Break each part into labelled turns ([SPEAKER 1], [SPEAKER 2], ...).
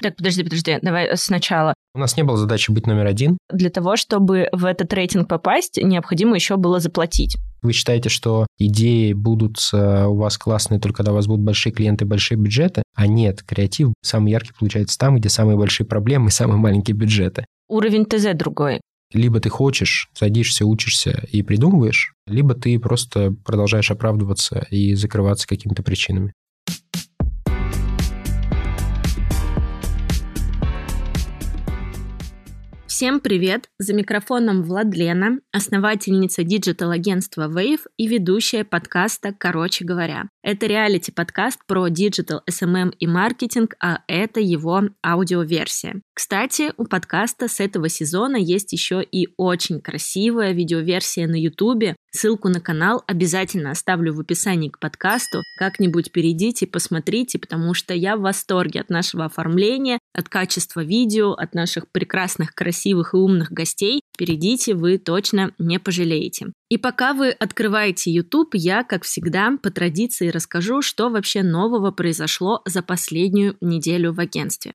[SPEAKER 1] Так, подожди, подожди, давай сначала.
[SPEAKER 2] У нас не было задачи быть номер один.
[SPEAKER 1] Для того, чтобы в этот рейтинг попасть, необходимо еще было заплатить.
[SPEAKER 2] Вы считаете, что идеи будут э, у вас классные только когда у вас будут большие клиенты, большие бюджеты? А нет, креатив самый яркий получается там, где самые большие проблемы и самые маленькие бюджеты.
[SPEAKER 1] Уровень ТЗ другой.
[SPEAKER 2] Либо ты хочешь, садишься, учишься и придумываешь, либо ты просто продолжаешь оправдываться и закрываться какими-то причинами.
[SPEAKER 1] Всем привет! За микрофоном Владлена, основательница диджитал-агентства Wave и ведущая подкаста «Короче говоря». Это реалити-подкаст про диджитал, SMM и маркетинг, а это его аудиоверсия. Кстати, у подкаста с этого сезона есть еще и очень красивая видеоверсия на YouTube. Ссылку на канал обязательно оставлю в описании к подкасту. Как-нибудь перейдите, посмотрите, потому что я в восторге от нашего оформления, от качества видео, от наших прекрасных, красивых и умных гостей. Перейдите, вы точно не пожалеете. И пока вы открываете YouTube, я, как всегда, по традиции расскажу, что вообще нового произошло за последнюю неделю в агентстве.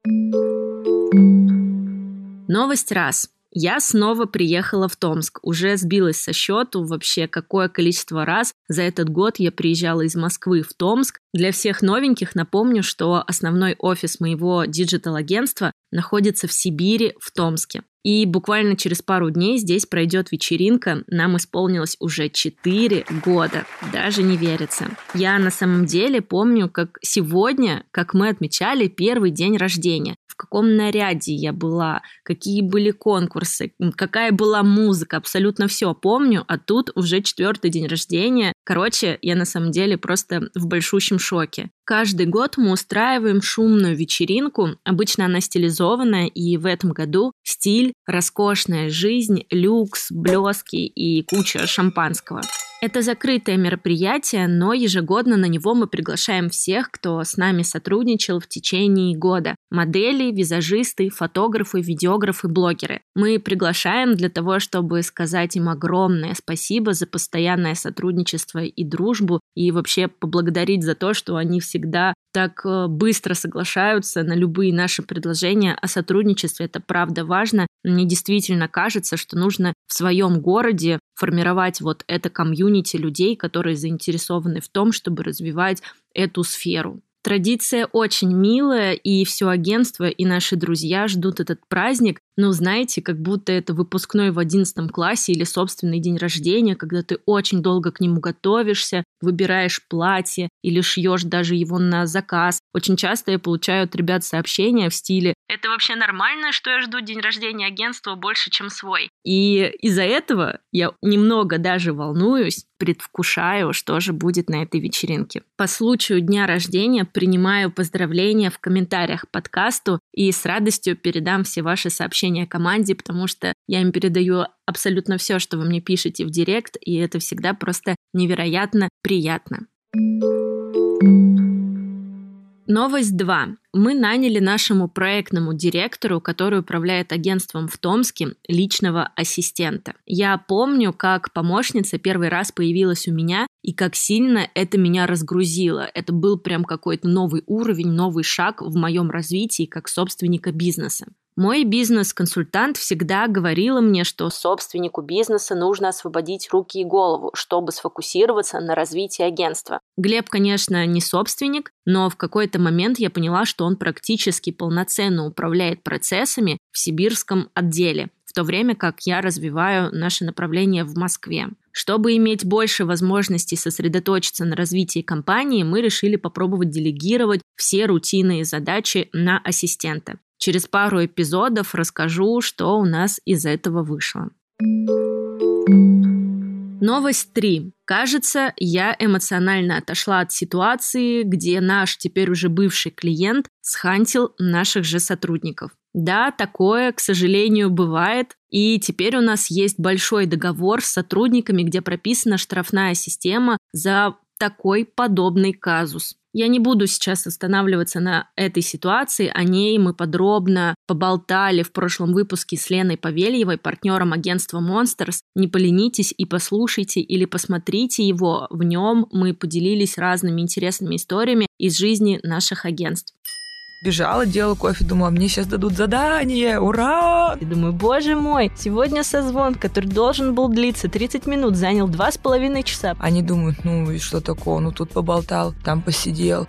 [SPEAKER 1] Новость раз. Я снова приехала в Томск, уже сбилась со счету вообще, какое количество раз за этот год я приезжала из Москвы в Томск. Для всех новеньких напомню, что основной офис моего диджитал-агентства находится в Сибири, в Томске. И буквально через пару дней здесь пройдет вечеринка. Нам исполнилось уже 4 года. Даже не верится. Я на самом деле помню, как сегодня, как мы отмечали первый день рождения каком наряде я была, какие были конкурсы, какая была музыка, абсолютно все помню, а тут уже четвертый день рождения. Короче, я на самом деле просто в большущем шоке. Каждый год мы устраиваем шумную вечеринку, обычно она стилизованная, и в этом году стиль, роскошная жизнь, люкс, блески и куча шампанского. Это закрытое мероприятие, но ежегодно на него мы приглашаем всех, кто с нами сотрудничал в течение года. Модели, визажисты, фотографы, видеографы, блогеры. Мы приглашаем для того, чтобы сказать им огромное спасибо за постоянное сотрудничество и дружбу, и вообще поблагодарить за то, что они всегда так э, быстро соглашаются на любые наши предложения о сотрудничестве. Это правда важно. Мне действительно кажется, что нужно в своем городе формировать вот это комьюнити людей, которые заинтересованы в том, чтобы развивать эту сферу. Традиция очень милая, и все агентство, и наши друзья ждут этот праздник. Ну, знаете, как будто это выпускной в одиннадцатом классе или собственный день рождения, когда ты очень долго к нему готовишься, выбираешь платье или шьешь даже его на заказ. Очень часто я получаю от ребят сообщения в стиле «Это вообще нормально, что я жду день рождения агентства больше, чем свой?» И из-за этого я немного даже волнуюсь, предвкушаю, что же будет на этой вечеринке. По случаю дня рождения принимаю поздравления в комментариях подкасту и с радостью передам все ваши сообщения команде, потому что я им передаю абсолютно все, что вы мне пишете в директ, и это всегда просто невероятно приятно. Новость 2. Мы наняли нашему проектному директору, который управляет агентством в Томске, личного ассистента. Я помню, как помощница первый раз появилась у меня, и как сильно это меня разгрузило. Это был прям какой-то новый уровень, новый шаг в моем развитии как собственника бизнеса. Мой бизнес-консультант всегда говорила мне, что собственнику бизнеса нужно освободить руки и голову, чтобы сфокусироваться на развитии агентства. Глеб, конечно, не собственник, но в какой-то момент я поняла, что он практически полноценно управляет процессами в сибирском отделе, в то время как я развиваю наше направление в Москве. Чтобы иметь больше возможностей сосредоточиться на развитии компании, мы решили попробовать делегировать все рутинные задачи на ассистента. Через пару эпизодов расскажу, что у нас из этого вышло. Новость 3. Кажется, я эмоционально отошла от ситуации, где наш теперь уже бывший клиент схантил наших же сотрудников. Да, такое, к сожалению, бывает. И теперь у нас есть большой договор с сотрудниками, где прописана штрафная система за такой подобный казус. Я не буду сейчас останавливаться на этой ситуации, о ней мы подробно поболтали в прошлом выпуске с Леной Павельевой, партнером агентства Monsters. Не поленитесь и послушайте или посмотрите его. В нем мы поделились разными интересными историями из жизни наших агентств.
[SPEAKER 3] Бежала, делала кофе, думала, мне сейчас дадут задание, ура!
[SPEAKER 1] И думаю, боже мой, сегодня созвон, который должен был длиться 30 минут, занял два с половиной часа.
[SPEAKER 3] Они думают, ну и что такое, ну тут поболтал, там посидел.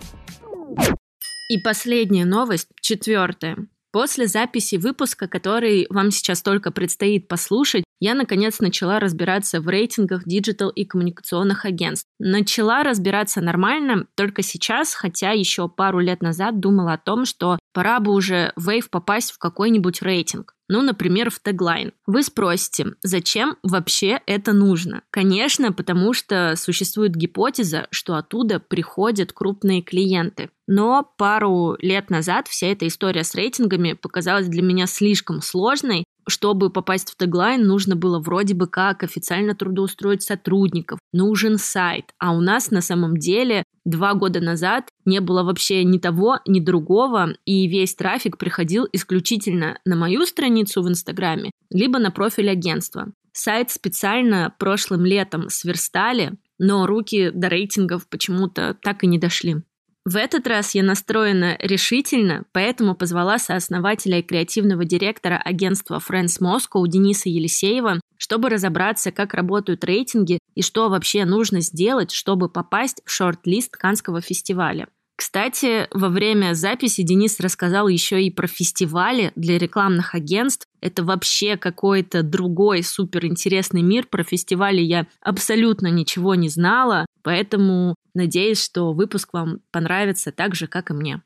[SPEAKER 1] И последняя новость, четвертая. После записи выпуска, который вам сейчас только предстоит послушать, я наконец начала разбираться в рейтингах диджитал и коммуникационных агентств. Начала разбираться нормально только сейчас, хотя еще пару лет назад думала о том, что пора бы уже Wave попасть в какой-нибудь рейтинг. Ну, например, в Tagline. Вы спросите, зачем вообще это нужно? Конечно, потому что существует гипотеза, что оттуда приходят крупные клиенты. Но пару лет назад вся эта история с рейтингами показалась для меня слишком сложной, чтобы попасть в теглайн, нужно было вроде бы как официально трудоустроить сотрудников, нужен сайт. А у нас на самом деле два года назад не было вообще ни того, ни другого, и весь трафик приходил исключительно на мою страницу в Инстаграме, либо на профиль агентства. Сайт специально прошлым летом сверстали, но руки до рейтингов почему-то так и не дошли. В этот раз я настроена решительно, поэтому позвала сооснователя и креативного директора агентства Friends Moscow Дениса Елисеева, чтобы разобраться, как работают рейтинги и что вообще нужно сделать, чтобы попасть в шорт-лист Канского фестиваля. Кстати, во время записи Денис рассказал еще и про фестивали для рекламных агентств. Это вообще какой-то другой суперинтересный мир. Про фестивали я абсолютно ничего не знала, поэтому надеюсь, что выпуск вам понравится так же, как и мне.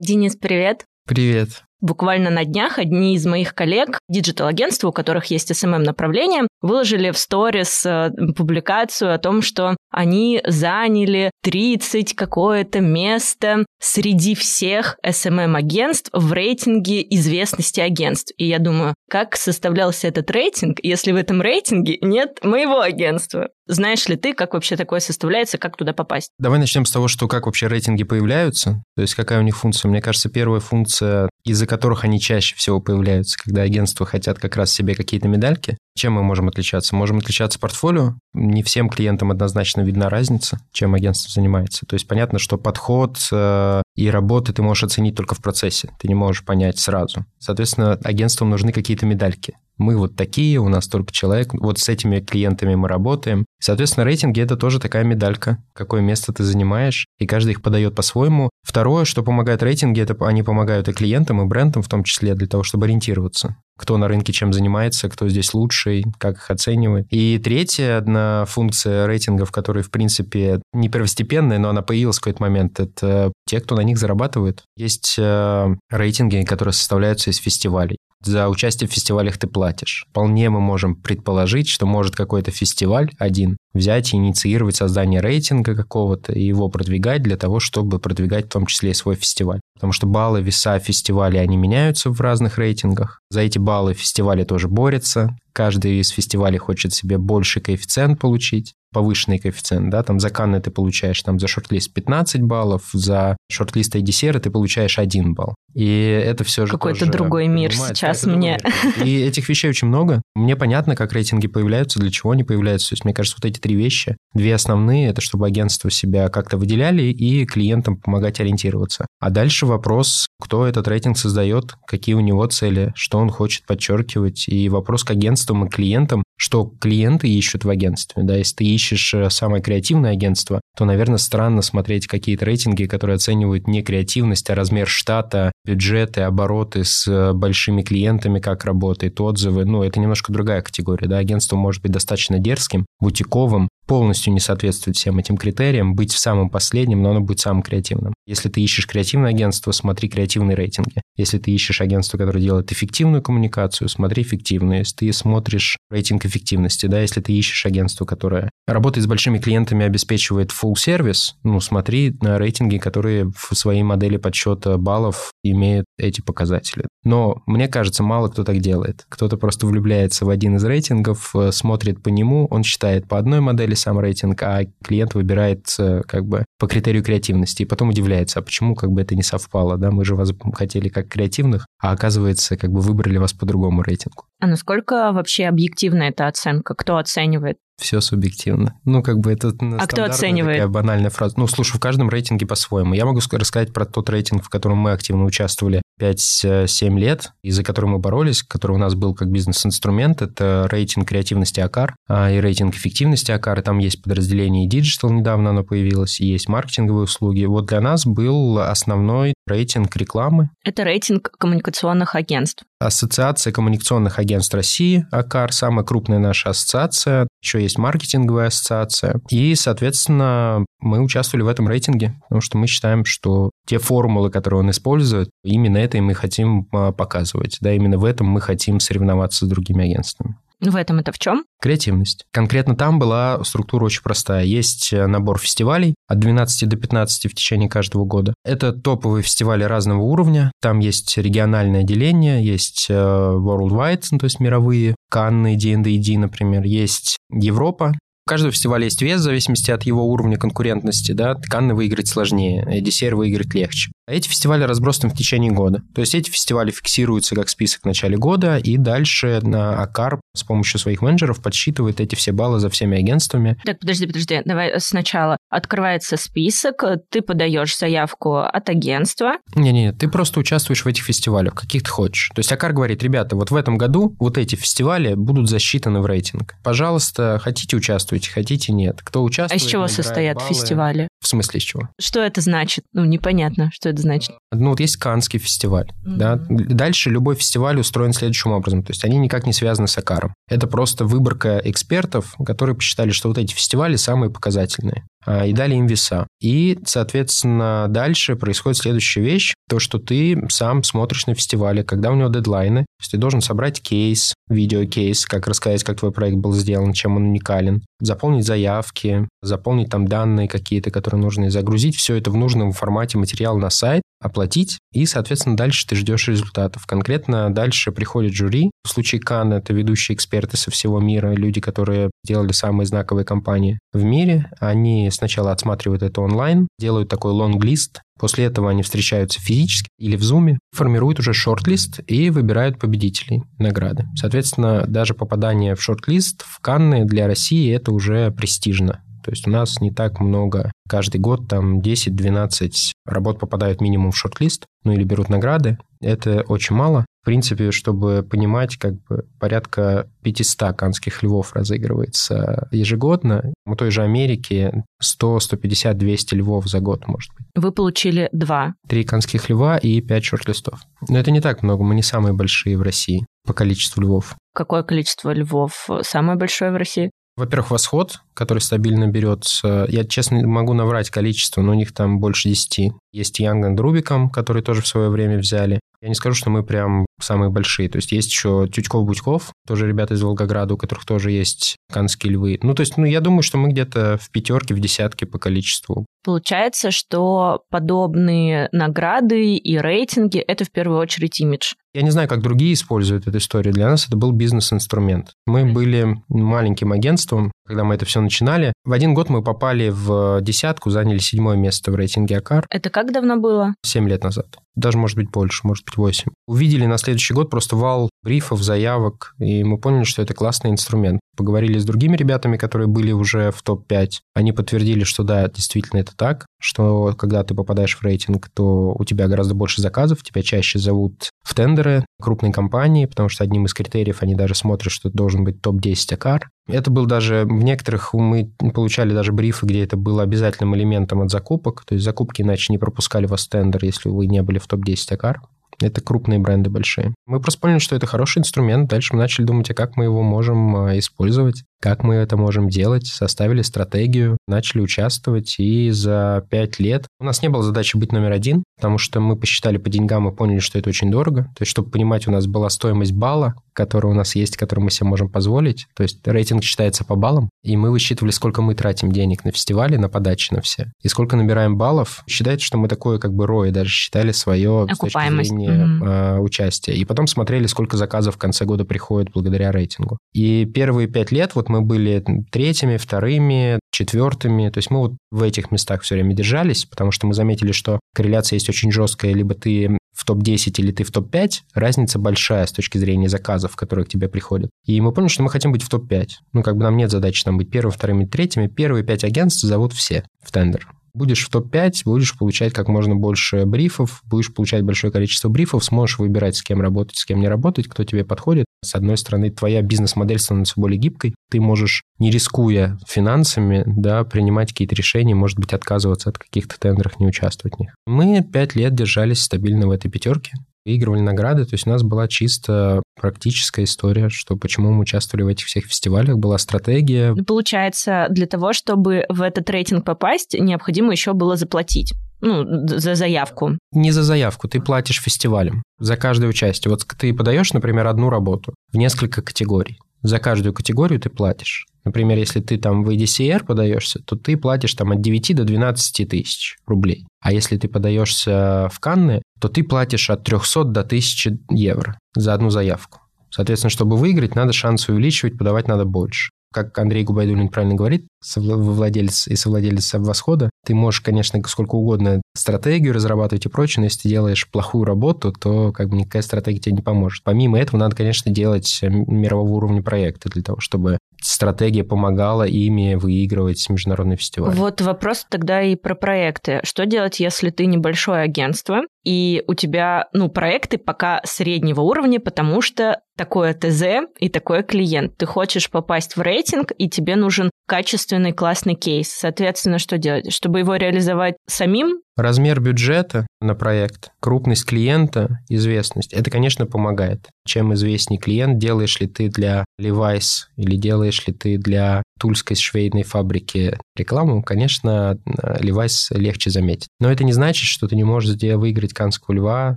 [SPEAKER 1] Денис, привет.
[SPEAKER 2] Привет.
[SPEAKER 1] Буквально на днях одни из моих коллег, диджитал-агентства, у которых есть SMM-направление, выложили в сторис э, публикацию о том, что они заняли 30 какое-то место среди всех SMM-агентств в рейтинге известности агентств. И я думаю, как составлялся этот рейтинг, если в этом рейтинге нет моего агентства? Знаешь ли ты, как вообще такое составляется, как туда попасть?
[SPEAKER 2] Давай начнем с того, что как вообще рейтинги появляются, то есть какая у них функция. Мне кажется, первая функция, из-за которых они чаще всего появляются, когда агентства хотят как раз себе какие-то медальки. Чем мы можем отличаться? Можем отличаться портфолио. Не всем клиентам однозначно видна разница, чем агентство занимается. То есть понятно, что подход э, и работы ты можешь оценить только в процессе. Ты не можешь понять сразу. Соответственно, агентствам нужны какие-то медальки мы вот такие, у нас столько человек, вот с этими клиентами мы работаем. Соответственно, рейтинги – это тоже такая медалька, какое место ты занимаешь, и каждый их подает по-своему. Второе, что помогает рейтинги, это они помогают и клиентам, и брендам в том числе, для того, чтобы ориентироваться кто на рынке чем занимается, кто здесь лучший, как их оценивает. И третья одна функция рейтингов, которая, в принципе, не первостепенная, но она появилась в какой-то момент, это те, кто на них зарабатывает. Есть э, рейтинги, которые составляются из фестивалей за участие в фестивалях ты платишь. Вполне мы можем предположить, что может какой-то фестиваль один взять и инициировать создание рейтинга какого-то и его продвигать для того, чтобы продвигать в том числе и свой фестиваль. Потому что баллы, веса фестиваля, они меняются в разных рейтингах. За эти баллы фестивали тоже борются. Каждый из фестивалей хочет себе больший коэффициент получить повышенный коэффициент, да, там за Канны ты получаешь там за шорт-лист 15 баллов, за шорт-лист IDCR ты получаешь 1 балл. И это все же
[SPEAKER 1] Какой-то другой мир сейчас мне.
[SPEAKER 2] Мир. И этих вещей очень много. Мне понятно, как рейтинги появляются, для чего они появляются. То есть, мне кажется, вот эти три вещи, две основные, это чтобы агентства себя как-то выделяли и клиентам помогать ориентироваться. А дальше вопрос, кто этот рейтинг создает, какие у него цели, что он хочет подчеркивать, и вопрос к агентствам и клиентам, что клиенты ищут в агентстве. Да, если ты ищешь э, самое креативное агентство, то, наверное, странно смотреть какие-то рейтинги, которые оценивают не креативность, а размер штата, бюджеты, обороты с э, большими клиентами, как работает, отзывы. Ну, это немножко другая категория. Да? Агентство может быть достаточно дерзким, бутиковым, полностью не соответствует всем этим критериям, быть в самом последнем, но оно будет самым креативным. Если ты ищешь креативное агентство, смотри креативные рейтинги. Если ты ищешь агентство, которое делает эффективную коммуникацию, смотри эффективную. Если ты смотришь рейтинг эффективности, да, если ты ищешь агентство, которое работает с большими клиентами, обеспечивает full сервис, ну, смотри на рейтинги, которые в своей модели подсчета баллов имеют эти показатели. Но мне кажется, мало кто так делает. Кто-то просто влюбляется в один из рейтингов, э, смотрит по нему, он считает по одной модели сам рейтинг, а клиент выбирает э, как бы по критерию креативности, и потом удивляется, а почему как бы это не совпало, да, мы же вас хотели как креативных, а оказывается, как бы выбрали вас по другому рейтингу.
[SPEAKER 1] А насколько вообще объективна эта оценка? Кто оценивает?
[SPEAKER 2] Все субъективно. Ну, как бы это
[SPEAKER 1] а кто оценивает? такая
[SPEAKER 2] банальная фраза. Ну, слушай, в каждом рейтинге по-своему. Я могу рассказать про тот рейтинг, в котором мы активно участвовали 5-7 лет, и за который мы боролись, который у нас был как бизнес-инструмент. Это рейтинг креативности АКАР а, и рейтинг эффективности АКАР. Там есть подразделение Digital, недавно оно появилось, и есть маркетинговые услуги. Вот для нас был основной рейтинг рекламы.
[SPEAKER 1] Это рейтинг коммуникационных агентств.
[SPEAKER 2] Ассоциация коммуникационных агентств России, АКАР, самая крупная наша ассоциация. Еще есть маркетинговая ассоциация. И, соответственно, мы участвовали в этом рейтинге, потому что мы считаем, что те формулы, которые он использует, именно это и мы хотим а, показывать. Да, именно в этом мы хотим соревноваться с другими агентствами.
[SPEAKER 1] В этом это в чем?
[SPEAKER 2] Креативность. Конкретно там была структура очень простая. Есть э, набор фестивалей от 12 до 15 в течение каждого года. Это топовые фестивали разного уровня. Там есть региональное деление, есть э, worldwide, ну, то есть мировые, Канны, D&D, например, есть Европа, у каждого фестиваля есть вес в зависимости от его уровня конкурентности. Да? Канны выиграть сложнее, Эдисер выиграть легче. А эти фестивали разбросаны в течение года. То есть эти фестивали фиксируются как список в начале года, и дальше на АКАР с помощью своих менеджеров подсчитывает эти все баллы за всеми агентствами.
[SPEAKER 1] Так, подожди, подожди, давай сначала. Открывается список, ты подаешь заявку от агентства.
[SPEAKER 2] Не-не, ты просто участвуешь в этих фестивалях, каких ты хочешь. То есть АКАР говорит, ребята, вот в этом году вот эти фестивали будут засчитаны в рейтинг. Пожалуйста, хотите участвуйте, хотите нет. Кто участвует,
[SPEAKER 1] А из чего состоят
[SPEAKER 2] баллы.
[SPEAKER 1] фестивали?
[SPEAKER 2] В смысле из чего?
[SPEAKER 1] Что это значит? Ну, непонятно, что это значит.
[SPEAKER 2] Ну, вот есть Канский фестиваль. Mm-hmm. Да? Дальше любой фестиваль устроен следующим образом. То есть они никак не связаны с Акаром. Это просто выборка экспертов, которые посчитали, что вот эти фестивали самые показательные. А, и дали им веса. И, соответственно, дальше происходит следующая вещь, то, что ты сам смотришь на фестивале, когда у него дедлайны, то есть ты должен собрать кейс, видеокейс, как рассказать, как твой проект был сделан, чем он уникален, заполнить заявки, заполнить там данные какие-то, которые нужны, загрузить все это в нужном формате материал на сайт, оплатить, и, соответственно, дальше ты ждешь результатов. Конкретно дальше приходит жюри. В случае Кан это ведущие эксперты со всего мира, люди, которые делали самые знаковые компании в мире. Они сначала отсматривают это онлайн, делают такой лонг-лист, После этого они встречаются физически или в зуме, формируют уже шорт-лист и выбирают победителей награды. Соответственно, даже попадание в шорт-лист в Канны для России это уже престижно. То есть у нас не так много. Каждый год там 10-12 работ попадают минимум в шорт-лист, ну или берут награды. Это очень мало. В принципе, чтобы понимать, как бы порядка 500 канских львов разыгрывается ежегодно. У той же Америки 100, 150, 200 львов за год, может быть.
[SPEAKER 1] Вы получили два.
[SPEAKER 2] Три канских льва и пять шорт-листов. Но это не так много, мы не самые большие в России по количеству львов.
[SPEAKER 1] Какое количество львов самое большое в России?
[SPEAKER 2] Во-первых, восход, который стабильно берется. Я, честно, могу наврать количество, но у них там больше 10. Есть and Rubicon, который тоже в свое время взяли. Я не скажу, что мы прям самые большие. То есть есть еще Тютьков-Будьков, тоже ребята из Волгограда, у которых тоже есть канские львы. Ну, то есть, ну, я думаю, что мы где-то в пятерке, в десятке по количеству.
[SPEAKER 1] Получается, что подобные награды и рейтинги – это в первую очередь имидж.
[SPEAKER 2] Я не знаю, как другие используют эту историю. Для нас это был бизнес-инструмент. Мы были маленьким агентством, когда мы это все начинали. В один год мы попали в десятку, заняли седьмое место в рейтинге АКАР.
[SPEAKER 1] Это как давно было?
[SPEAKER 2] Семь лет назад. Даже, может быть, больше, может быть, восемь. Увидели на следующий год просто вал брифов, заявок, и мы поняли, что это классный инструмент. Поговорили с другими ребятами, которые были уже в топ-5. Они подтвердили, что да, действительно это так, что когда ты попадаешь в рейтинг, то у тебя гораздо больше заказов, тебя чаще зовут в тендеры крупной компании, потому что одним из критериев они даже смотрят, что должен быть топ-10 АКАР. Это был даже, в некоторых мы получали даже брифы, где это было обязательным элементом от закупок, то есть закупки иначе не пропускали вас в тендер, если вы не были в топ-10 АКАР. Это крупные бренды большие. Мы просто поняли, что это хороший инструмент. Дальше мы начали думать, а как мы его можем а, использовать, как мы это можем делать. Составили стратегию, начали участвовать. И за пять лет у нас не было задачи быть номер один, потому что мы посчитали по деньгам и поняли, что это очень дорого. То есть, чтобы понимать, у нас была стоимость балла, которая у нас есть, которую мы себе можем позволить. То есть рейтинг считается по баллам, и мы высчитывали, сколько мы тратим денег на фестивали, на подачи на все, и сколько набираем баллов. Считается, что мы такое как бы ROI даже считали свое с точки зрения mm-hmm. участия. И потом смотрели, сколько заказов в конце года приходит благодаря рейтингу. И первые пять лет вот мы были третьими, вторыми, четвертыми. То есть мы вот в этих местах все время держались, потому что мы заметили, что корреляция есть очень жесткая. Либо ты в топ-10 или ты в топ-5, разница большая с точки зрения заказов, которые к тебе приходят. И мы поняли, что мы хотим быть в топ-5. Ну, как бы нам нет задачи там быть первым, вторым и третьими. Первые пять агентств зовут все в тендер. Будешь в топ-5, будешь получать как можно больше брифов, будешь получать большое количество брифов, сможешь выбирать, с кем работать, с кем не работать, кто тебе подходит. С одной стороны, твоя бизнес-модель становится более гибкой, ты можешь, не рискуя финансами, да, принимать какие-то решения, может быть, отказываться от каких-то тендеров, не участвовать в них. Мы пять лет держались стабильно в этой пятерке выигрывали награды. То есть у нас была чисто практическая история, что почему мы участвовали в этих всех фестивалях, была стратегия.
[SPEAKER 1] Получается, для того, чтобы в этот рейтинг попасть, необходимо еще было заплатить ну, за заявку.
[SPEAKER 2] Не за заявку, ты платишь фестивалем за каждое участие. Вот ты подаешь, например, одну работу в несколько категорий. За каждую категорию ты платишь. Например, если ты там в EDCR подаешься, то ты платишь там от 9 до 12 тысяч рублей. А если ты подаешься в Канны, то ты платишь от 300 до 1000 евро за одну заявку. Соответственно, чтобы выиграть, надо шансы увеличивать, подавать надо больше как Андрей Губайдулин правильно говорит, владелец и совладелец восхода, ты можешь, конечно, сколько угодно стратегию разрабатывать и прочее, но если ты делаешь плохую работу, то как бы никакая стратегия тебе не поможет. Помимо этого, надо, конечно, делать мирового уровня проекты для того, чтобы стратегия помогала ими выигрывать международный фестиваль.
[SPEAKER 1] Вот вопрос тогда и про проекты. Что делать, если ты небольшое агентство, и у тебя, ну, проекты пока среднего уровня, потому что такое ТЗ и такой клиент. Ты хочешь попасть в рейтинг, и тебе нужен качественный классный кейс. Соответственно, что делать? Чтобы его реализовать самим,
[SPEAKER 2] Размер бюджета на проект, крупность клиента, известность, это, конечно, помогает. Чем известнее клиент, делаешь ли ты для Levi's или делаешь ли ты для тульской швейной фабрики рекламу, конечно, Levi's легче заметить. Но это не значит, что ты не можешь выиграть Канского льва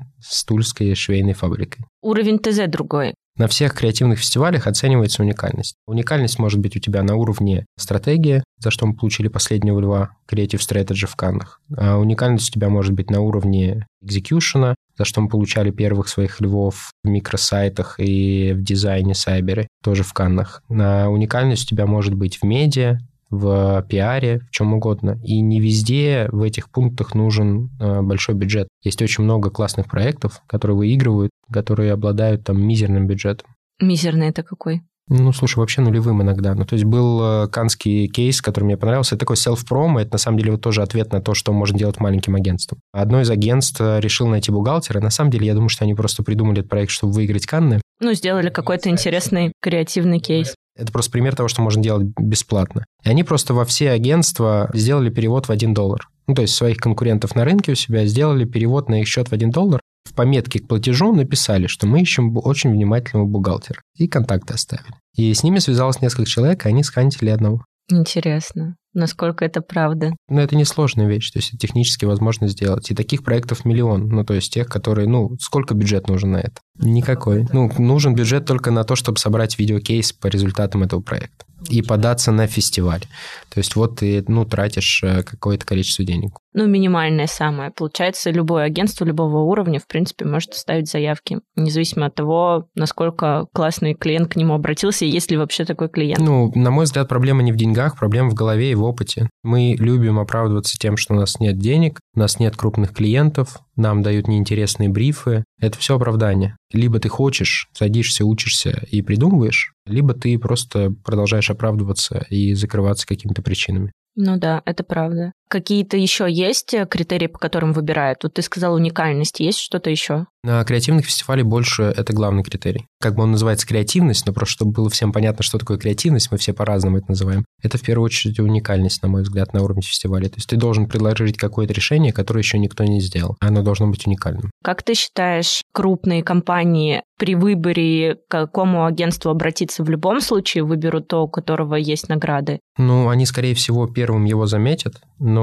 [SPEAKER 2] с тульской швейной фабрикой.
[SPEAKER 1] Уровень ТЗ другой.
[SPEAKER 2] На всех креативных фестивалях оценивается уникальность. Уникальность может быть у тебя на уровне стратегии, за что мы получили последнего льва Creative Strategy в Каннах. А уникальность у тебя может быть на уровне экзекьюшена, за что мы получали первых своих львов в микросайтах и в дизайне сайбере, тоже в Каннах. На уникальность у тебя может быть в медиа, в пиаре, в чем угодно. И не везде в этих пунктах нужен э, большой бюджет. Есть очень много классных проектов, которые выигрывают, которые обладают там мизерным бюджетом.
[SPEAKER 1] Мизерный это какой?
[SPEAKER 2] Ну, слушай, вообще нулевым иногда. Ну, то есть был э, канский кейс, который мне понравился. Это такой селф-промо. Это, на самом деле, вот тоже ответ на то, что можно делать маленьким агентством. Одно из агентств э, решил найти бухгалтера. На самом деле, я думаю, что они просто придумали этот проект, чтобы выиграть Канны.
[SPEAKER 1] Ну, сделали какой-то интересный креативный кейс.
[SPEAKER 2] Это просто пример того, что можно делать бесплатно. И они просто во все агентства сделали перевод в 1 доллар. Ну, то есть своих конкурентов на рынке у себя сделали перевод на их счет в 1 доллар. В пометке к платежу написали, что мы ищем очень внимательного бухгалтера. И контакты оставили. И с ними связалось несколько человек, и они схантили одного.
[SPEAKER 1] Интересно, насколько это правда.
[SPEAKER 2] Но это не сложная вещь, то есть это технически возможно сделать. И таких проектов миллион, ну то есть тех, которые, ну, сколько бюджет нужен на это? Никакой. Ну, нужен бюджет только на то, чтобы собрать видеокейс по результатам этого проекта и податься на фестиваль. То есть вот ты, ну, тратишь э, какое-то количество денег.
[SPEAKER 1] Ну, минимальное самое. Получается, любое агентство любого уровня, в принципе, может ставить заявки, независимо от того, насколько классный клиент к нему обратился, и есть ли вообще такой клиент.
[SPEAKER 2] Ну, на мой взгляд, проблема не в деньгах, проблема в голове и в опыте. Мы любим оправдываться тем, что у нас нет денег, у нас нет крупных клиентов, нам дают неинтересные брифы. Это все оправдание. Либо ты хочешь, садишься, учишься и придумываешь, либо ты просто продолжаешь оправдываться и закрываться какими-то причинами.
[SPEAKER 1] Ну да, это правда. Какие-то еще есть э, критерии, по которым выбирают? Вот ты сказал уникальность, есть что-то еще?
[SPEAKER 2] На креативных фестивалях больше это главный критерий. Как бы он называется креативность, но просто чтобы было всем понятно, что такое креативность, мы все по-разному это называем. Это в первую очередь уникальность, на мой взгляд, на уровне фестиваля. То есть ты должен предложить какое-то решение, которое еще никто не сделал. Оно должно быть уникальным.
[SPEAKER 1] Как ты считаешь, крупные компании при выборе, к какому агентству обратиться в любом случае, выберут то, у которого есть награды?
[SPEAKER 2] Ну, они, скорее всего, первым его заметят, но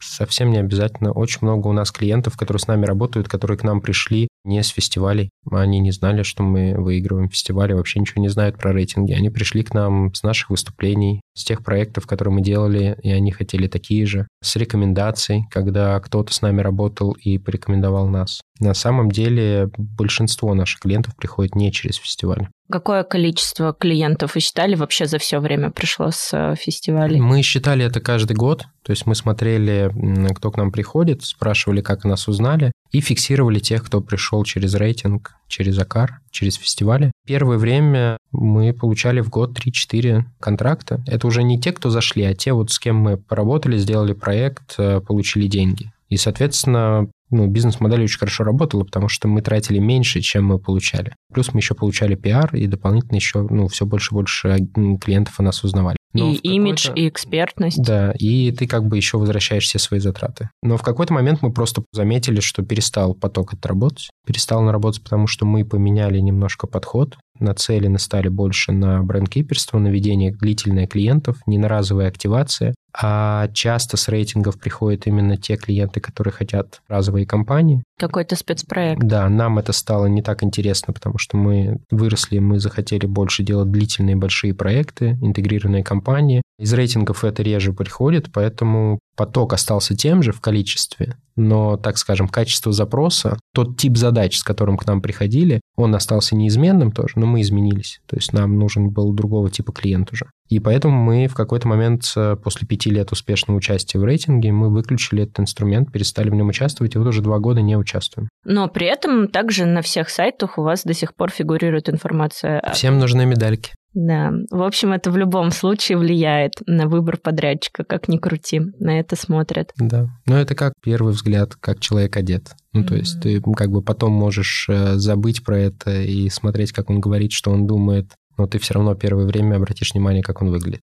[SPEAKER 2] совсем не обязательно. Очень много у нас клиентов, которые с нами работают, которые к нам пришли не с фестивалей. Они не знали, что мы выигрываем фестивали, вообще ничего не знают про рейтинги. Они пришли к нам с наших выступлений, с тех проектов, которые мы делали, и они хотели такие же, с рекомендаций, когда кто-то с нами работал и порекомендовал нас. На самом деле большинство наших клиентов приходит не через фестиваль.
[SPEAKER 1] Какое количество клиентов вы считали вообще за все время пришло с э, фестивалей?
[SPEAKER 2] Мы считали это каждый год. То есть мы смотрели, кто к нам приходит, спрашивали, как нас узнали, и фиксировали тех, кто пришел через рейтинг, через АКАР, через фестивали. Первое время мы получали в год 3-4 контракта. Это уже не те, кто зашли, а те, вот с кем мы поработали, сделали проект, э, получили деньги. И, соответственно, ну, бизнес-модель очень хорошо работала, потому что мы тратили меньше, чем мы получали. Плюс мы еще получали пиар, и дополнительно еще ну, все больше и больше клиентов о нас узнавали.
[SPEAKER 1] Но и имидж, и экспертность.
[SPEAKER 2] Да, и ты как бы еще возвращаешь все свои затраты. Но в какой-то момент мы просто заметили, что перестал поток отработать. Перестал наработать, потому что мы поменяли немножко подход. Нацелены стали больше на бренд-киперство, на ведение длительных клиентов, не на разовые активации. А часто с рейтингов приходят именно те клиенты, которые хотят разовые компании.
[SPEAKER 1] Какой-то спецпроект.
[SPEAKER 2] Да, нам это стало не так интересно, потому что мы выросли, мы захотели больше делать длительные большие проекты, интегрированные компании. Из рейтингов это реже приходит, поэтому поток остался тем же в количестве, но, так скажем, качество запроса, тот тип задач, с которым к нам приходили, он остался неизменным тоже, но мы изменились. То есть нам нужен был другого типа клиент уже. И поэтому мы в какой-то момент э, после пяти лет успешного участия в рейтинге мы выключили этот инструмент, перестали в нем участвовать, и вот уже два года не участвуем.
[SPEAKER 1] Но при этом также на всех сайтах у вас до сих пор фигурирует информация.
[SPEAKER 2] Всем нужны медальки.
[SPEAKER 1] Да, в общем, это в любом случае влияет на выбор подрядчика, как ни крути, на это смотрят.
[SPEAKER 2] Да, но это как первый взгляд, как человек одет. Ну, mm-hmm. то есть ты как бы потом можешь э, забыть про это и смотреть, как он говорит, что он думает, но ты все равно первое время обратишь внимание, как он выглядит.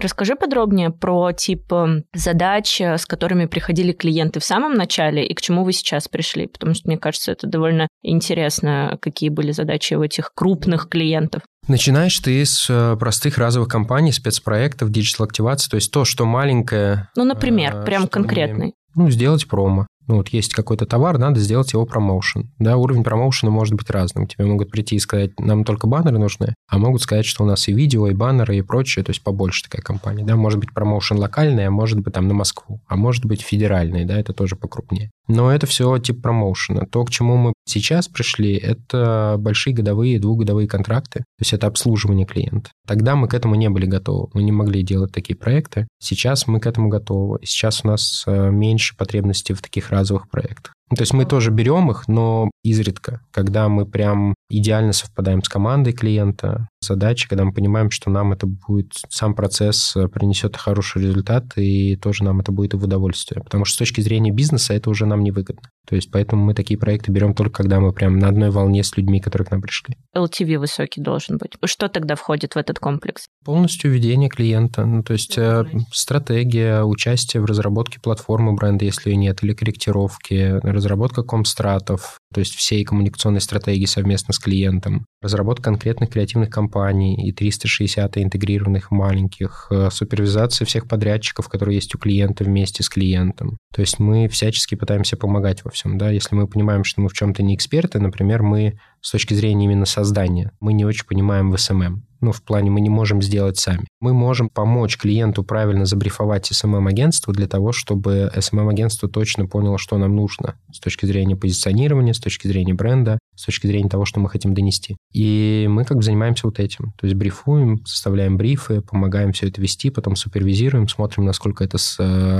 [SPEAKER 1] Расскажи подробнее про тип эм, задач, э, с которыми приходили клиенты в самом начале и к чему вы сейчас пришли, потому что мне кажется, это довольно интересно, какие были задачи у этих крупных клиентов.
[SPEAKER 2] Начинаешь ты с э, простых разовых компаний, спецпроектов, диджитал-активации, то есть то, что маленькое.
[SPEAKER 1] Ну, например, э, прям конкретный.
[SPEAKER 2] Ну, сделать промо. Ну, вот есть какой-то товар, надо сделать его промоушен. Да, уровень промоушена может быть разным. Тебе могут прийти и сказать, нам только баннеры нужны, а могут сказать, что у нас и видео, и баннеры, и прочее, то есть побольше такая компания. Да, может быть промоушен локальный, а может быть там на Москву, а может быть федеральный, да, это тоже покрупнее. Но это все тип промоушена. То, к чему мы сейчас пришли, это большие годовые, двухгодовые контракты, то есть это обслуживание клиента. Тогда мы к этому не были готовы, мы не могли делать такие проекты. Сейчас мы к этому готовы. Сейчас у нас э, меньше потребностей в таких разовых проектах. Ну, то есть мы тоже берем их, но изредка, когда мы прям идеально совпадаем с командой клиента, задачи, когда мы понимаем, что нам это будет, сам процесс э, принесет хороший результат, и тоже нам это будет и в удовольствие. Потому что с точки зрения бизнеса это уже нам невыгодно. То есть поэтому мы такие проекты берем только когда мы прям на одной волне с людьми, которые к нам пришли.
[SPEAKER 1] LTV высокий должен быть. Что тогда входит в этот комплекс?
[SPEAKER 2] Полностью ведение клиента. Ну, то есть э, стратегия, участие в разработке платформы бренда, если ее нет, или корректировки, разработка комстратов, то есть всей коммуникационной стратегии совместно с клиентом, разработка конкретных креативных компаний и 360 интегрированных маленьких, э, супервизация всех подрядчиков, которые есть у клиента вместе с клиентом. То есть мы всячески пытаемся помогать во всем, да, если мы понимаем, что мы в чем-то не эксперты, например, мы с точки зрения именно создания, мы не очень понимаем в SMM ну, в плане мы не можем сделать сами. Мы можем помочь клиенту правильно забрифовать SMM-агентство для того, чтобы SMM-агентство точно поняло, что нам нужно с точки зрения позиционирования, с точки зрения бренда, с точки зрения того, что мы хотим донести. И мы как бы занимаемся вот этим. То есть брифуем, составляем брифы, помогаем все это вести, потом супервизируем, смотрим, насколько это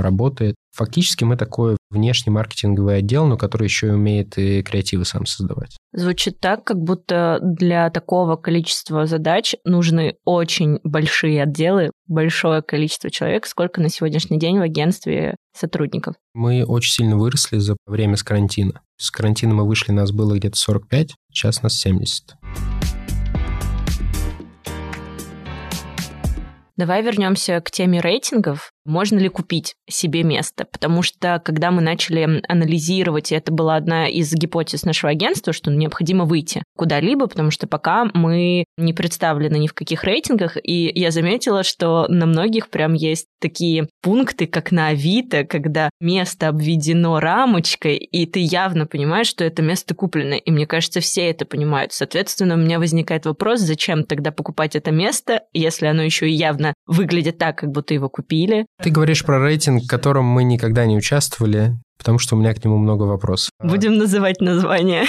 [SPEAKER 2] работает. Фактически мы такой внешний маркетинговый отдел, но который еще и умеет и креативы сам создавать.
[SPEAKER 1] Звучит так, как будто для такого количества задач нужны очень большие отделы, большое количество человек. Сколько на сегодняшний день в агентстве сотрудников?
[SPEAKER 2] Мы очень сильно выросли за время с карантина. С карантина мы вышли, нас было где-то 45, сейчас нас 70.
[SPEAKER 1] Давай вернемся к теме рейтингов можно ли купить себе место. Потому что, когда мы начали анализировать, и это была одна из гипотез нашего агентства, что необходимо выйти куда-либо, потому что пока мы не представлены ни в каких рейтингах, и я заметила, что на многих прям есть такие пункты, как на Авито, когда место обведено рамочкой, и ты явно понимаешь, что это место куплено. И мне кажется, все это понимают. Соответственно, у меня возникает вопрос, зачем тогда покупать это место, если оно еще и явно выглядит так, как будто его купили,
[SPEAKER 2] Ты говоришь про рейтинг, в котором мы никогда не участвовали, потому что у меня к нему много вопросов.
[SPEAKER 1] Будем называть название.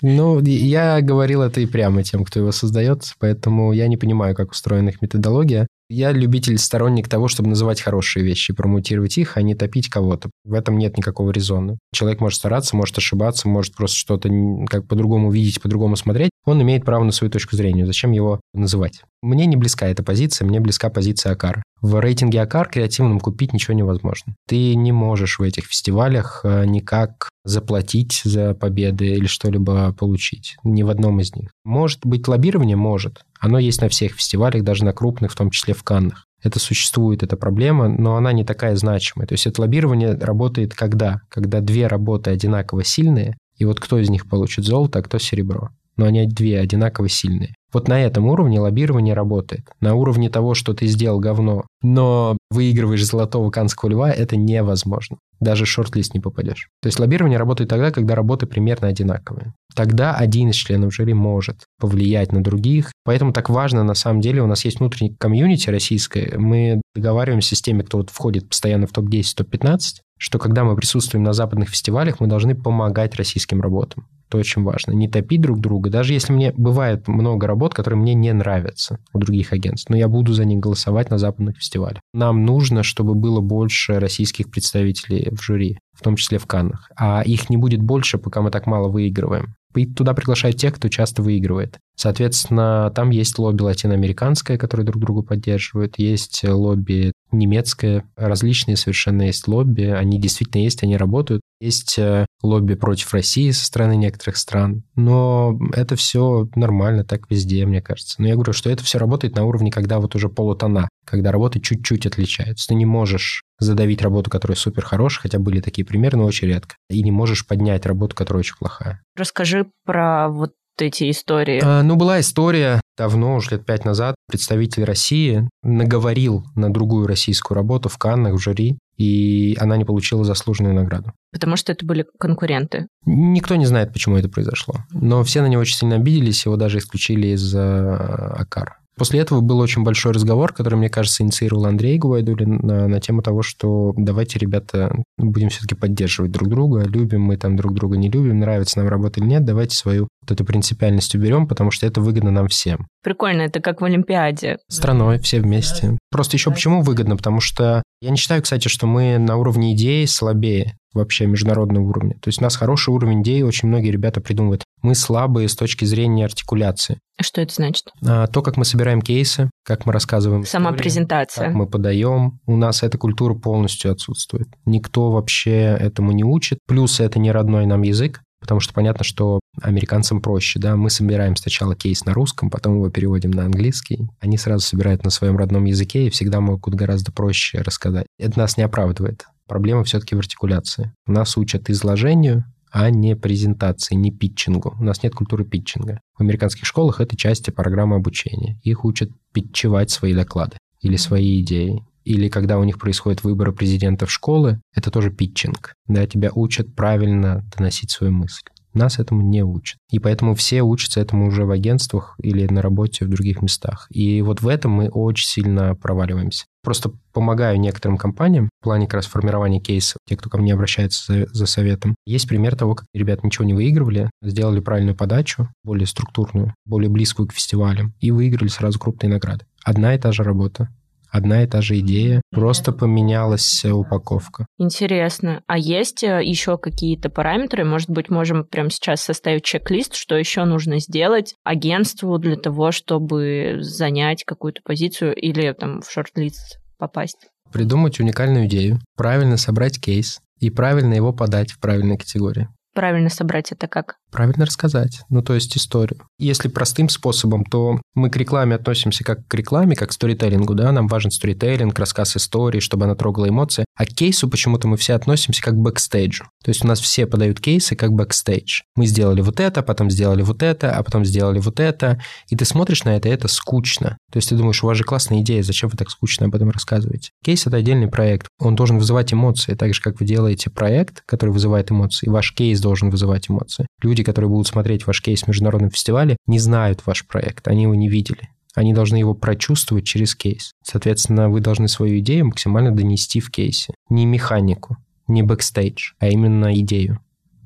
[SPEAKER 2] Ну, я говорил это и прямо тем, кто его создает, поэтому я не понимаю, как устроена их методология. Я любитель, сторонник того, чтобы называть хорошие вещи, промутировать их, а не топить кого-то. В этом нет никакого резона. Человек может стараться, может ошибаться, может просто что-то как по-другому видеть, по-другому смотреть. Он имеет право на свою точку зрения. Зачем его называть? Мне не близка эта позиция, мне близка позиция Акар. В рейтинге Акар креативным купить ничего невозможно. Ты не можешь в этих фестивалях э, никак заплатить за победы или что-либо получить. Ни в одном из них. Может быть лоббирование? Может. Оно есть на всех фестивалях, даже на крупных, в том числе в Каннах. Это существует, эта проблема, но она не такая значимая. То есть это лоббирование работает когда? Когда две работы одинаково сильные, и вот кто из них получит золото, а кто серебро. Но они две одинаково сильные. Вот на этом уровне лоббирование работает. На уровне того, что ты сделал говно, но выигрываешь золотого канского льва, это невозможно. Даже в шорт-лист не попадешь. То есть лоббирование работает тогда, когда работы примерно одинаковые. Тогда один из членов жюри может повлиять на других. Поэтому так важно, на самом деле, у нас есть внутренний комьюнити российское. Мы договариваемся с теми, кто вот входит постоянно в топ-10, топ-15, что когда мы присутствуем на западных фестивалях, мы должны помогать российским работам. Это очень важно. Не топить друг друга. Даже если мне бывает много работ, которые мне не нравятся у других агентств, но я буду за них голосовать на западных фестивалях. Нам нужно, чтобы было больше российских представителей в жюри, в том числе в Каннах. А их не будет больше, пока мы так мало выигрываем. И туда приглашают тех, кто часто выигрывает. Соответственно, там есть лобби латиноамериканское, которое друг друга поддерживает, есть лобби немецкое, различные совершенно есть лобби, они действительно есть, они работают. Есть э, лобби против России со стороны некоторых стран, но это все нормально, так везде, мне кажется. Но я говорю, что это все работает на уровне, когда вот уже полутона, когда работы чуть-чуть отличаются. Ты не можешь задавить работу, которая супер хорошая, хотя были такие примеры, но очень редко. И не можешь поднять работу, которая очень плохая.
[SPEAKER 1] Расскажи про вот эти истории?
[SPEAKER 2] А, ну, была история давно, уже лет пять назад. Представитель России наговорил на другую российскую работу в Каннах, в жюри, и она не получила заслуженную награду.
[SPEAKER 1] Потому что это были конкуренты?
[SPEAKER 2] Никто не знает, почему это произошло. Но все на него очень сильно обиделись, его даже исключили из АКАР. После этого был очень большой разговор, который, мне кажется, инициировал Андрей Гуайдулин на, на тему того, что давайте, ребята, будем все-таки поддерживать друг друга, любим мы там друг друга, не любим, нравится нам работа или нет, давайте свою вот эту принципиальность уберем, потому что это выгодно нам всем.
[SPEAKER 1] Прикольно, это как в Олимпиаде.
[SPEAKER 2] Страной, все вместе. Просто еще почему выгодно? Потому что я не считаю, кстати, что мы на уровне идеи слабее вообще международного уровня. То есть у нас хороший уровень идей, очень многие ребята придумывают. Мы слабые с точки зрения артикуляции.
[SPEAKER 1] Что это значит?
[SPEAKER 2] А, то, как мы собираем кейсы, как мы рассказываем.
[SPEAKER 1] Сама
[SPEAKER 2] истории,
[SPEAKER 1] презентация.
[SPEAKER 2] Как мы подаем. У нас эта культура полностью отсутствует. Никто вообще этому не учит. Плюс это не родной нам язык. Потому что понятно, что американцам проще, да, мы собираем сначала кейс на русском, потом его переводим на английский. Они сразу собирают на своем родном языке и всегда могут гораздо проще рассказать. Это нас не оправдывает. Проблема все-таки в артикуляции. Нас учат изложению, а не презентации, не питчингу. У нас нет культуры питчинга. В американских школах это часть программы обучения. Их учат питчевать свои доклады или свои идеи. Или когда у них происходит выборы президентов школы, это тоже питчинг. Да, тебя учат правильно доносить свою мысль. Нас этому не учат. И поэтому все учатся этому уже в агентствах или на работе в других местах. И вот в этом мы очень сильно проваливаемся. Просто помогаю некоторым компаниям в плане как раз формирования кейсов, те, кто ко мне обращается за, за советом. Есть пример того, как ребята ничего не выигрывали, сделали правильную подачу, более структурную, более близкую к фестивалям, и выиграли сразу крупные награды. Одна и та же работа, одна и та же идея, просто поменялась упаковка.
[SPEAKER 1] Интересно. А есть э, еще какие-то параметры? Может быть, можем прямо сейчас составить чек-лист, что еще нужно сделать агентству для того, чтобы занять какую-то позицию или там в шорт-лист попасть?
[SPEAKER 2] Придумать уникальную идею, правильно собрать кейс и правильно его подать в правильной категории.
[SPEAKER 1] Правильно собрать это как?
[SPEAKER 2] Правильно рассказать, ну то есть историю. Если простым способом, то мы к рекламе относимся как к рекламе, как к сторителлингу, да, нам важен сторителлинг, рассказ истории, чтобы она трогала эмоции, а к кейсу почему-то мы все относимся как к бэкстейджу. То есть у нас все подают кейсы как бэкстейдж. Мы сделали вот это, потом сделали вот это, а потом сделали вот это, и ты смотришь на это, и это скучно. То есть ты думаешь, у вас же классная идея, зачем вы так скучно об этом рассказываете? Кейс – это отдельный проект, он должен вызывать эмоции, так же, как вы делаете проект, который вызывает эмоции, и ваш кейс должен вызывать эмоции. Люди, которые будут смотреть ваш кейс в международном фестивале, не знают ваш проект, они его не видели. Они должны его прочувствовать через кейс. Соответственно, вы должны свою идею максимально донести в кейсе. Не механику, не бэкстейдж, а именно идею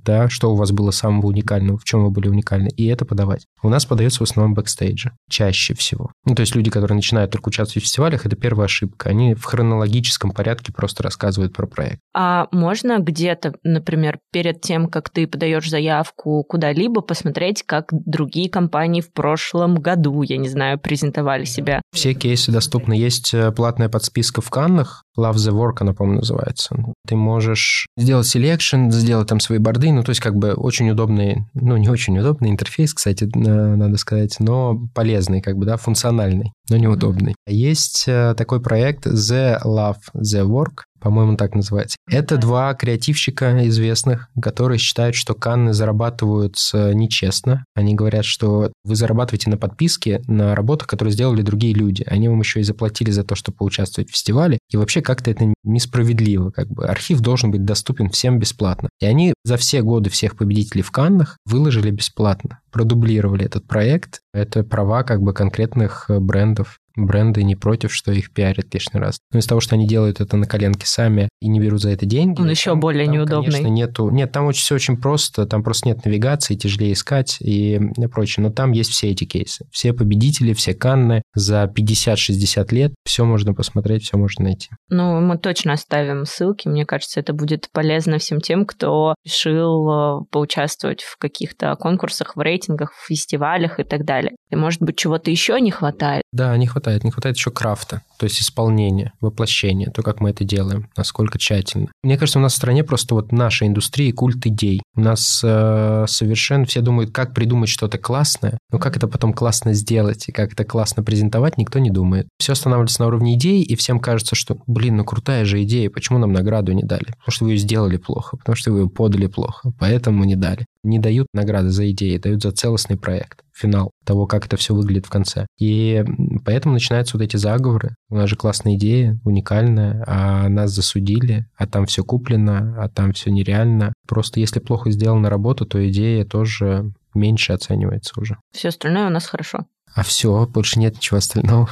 [SPEAKER 2] да, что у вас было самого уникального, в чем вы были уникальны, и это подавать. У нас подается в основном бэкстейджи, чаще всего. Ну, то есть люди, которые начинают только участвовать в фестивалях, это первая ошибка. Они в хронологическом порядке просто рассказывают про проект.
[SPEAKER 1] А можно где-то, например, перед тем, как ты подаешь заявку куда-либо, посмотреть, как другие компании в прошлом году, я не знаю, презентовали себя?
[SPEAKER 2] Все кейсы доступны. Есть э, платная подписка в Каннах, Love the Work она, по-моему, называется. Ты можешь сделать selection, сделать там свои борды, ну, то есть как бы очень удобный, ну, не очень удобный интерфейс, кстати, надо сказать, но полезный, как бы, да, функциональный, но неудобный. Есть э, такой проект The Love the Work, по-моему, так называется. Это два креативщика известных, которые считают, что Канны зарабатывают нечестно. Они говорят, что вы зарабатываете на подписке на работах, которые сделали другие люди. Они вам еще и заплатили за то, чтобы поучаствовать в фестивале. И вообще как-то это несправедливо. Как бы. Архив должен быть доступен всем бесплатно. И они за все годы всех победителей в Каннах выложили бесплатно продублировали этот проект. Это права как бы конкретных брендов бренды не против, что их пиарят лишний раз. Но из того, что они делают это на коленке сами и не берут за это деньги...
[SPEAKER 1] Он еще
[SPEAKER 2] там,
[SPEAKER 1] более
[SPEAKER 2] там,
[SPEAKER 1] неудобный.
[SPEAKER 2] Конечно, нету... Нет, там очень, все очень просто, там просто нет навигации, тяжелее искать и прочее. Но там есть все эти кейсы. Все победители, все Канны за 50-60 лет. Все можно посмотреть, все можно найти.
[SPEAKER 1] Ну, мы точно оставим ссылки. Мне кажется, это будет полезно всем тем, кто решил э, поучаствовать в каких-то конкурсах, в рейтингах, в фестивалях и так далее. И, может быть, чего-то еще не хватает?
[SPEAKER 2] Да, не хватает. Не хватает еще крафта, то есть исполнения, воплощения, то, как мы это делаем, насколько тщательно. Мне кажется, у нас в стране просто вот наша индустрия культ идей. У нас э, совершенно все думают, как придумать что-то классное, но как это потом классно сделать и как это классно презентовать, никто не думает. Все останавливается на уровне идей, и всем кажется, что, блин, ну крутая же идея, почему нам награду не дали? Потому что вы ее сделали плохо, потому что вы ее подали плохо, поэтому не дали. Не дают награды за идеи, дают за целостный проект финал того, как это все выглядит в конце. И поэтому начинаются вот эти заговоры. У нас же классная идея, уникальная, а нас засудили, а там все куплено, а там все нереально. Просто если плохо сделана работа, то идея тоже меньше оценивается уже.
[SPEAKER 1] Все остальное у нас хорошо.
[SPEAKER 2] А все, больше нет ничего остального.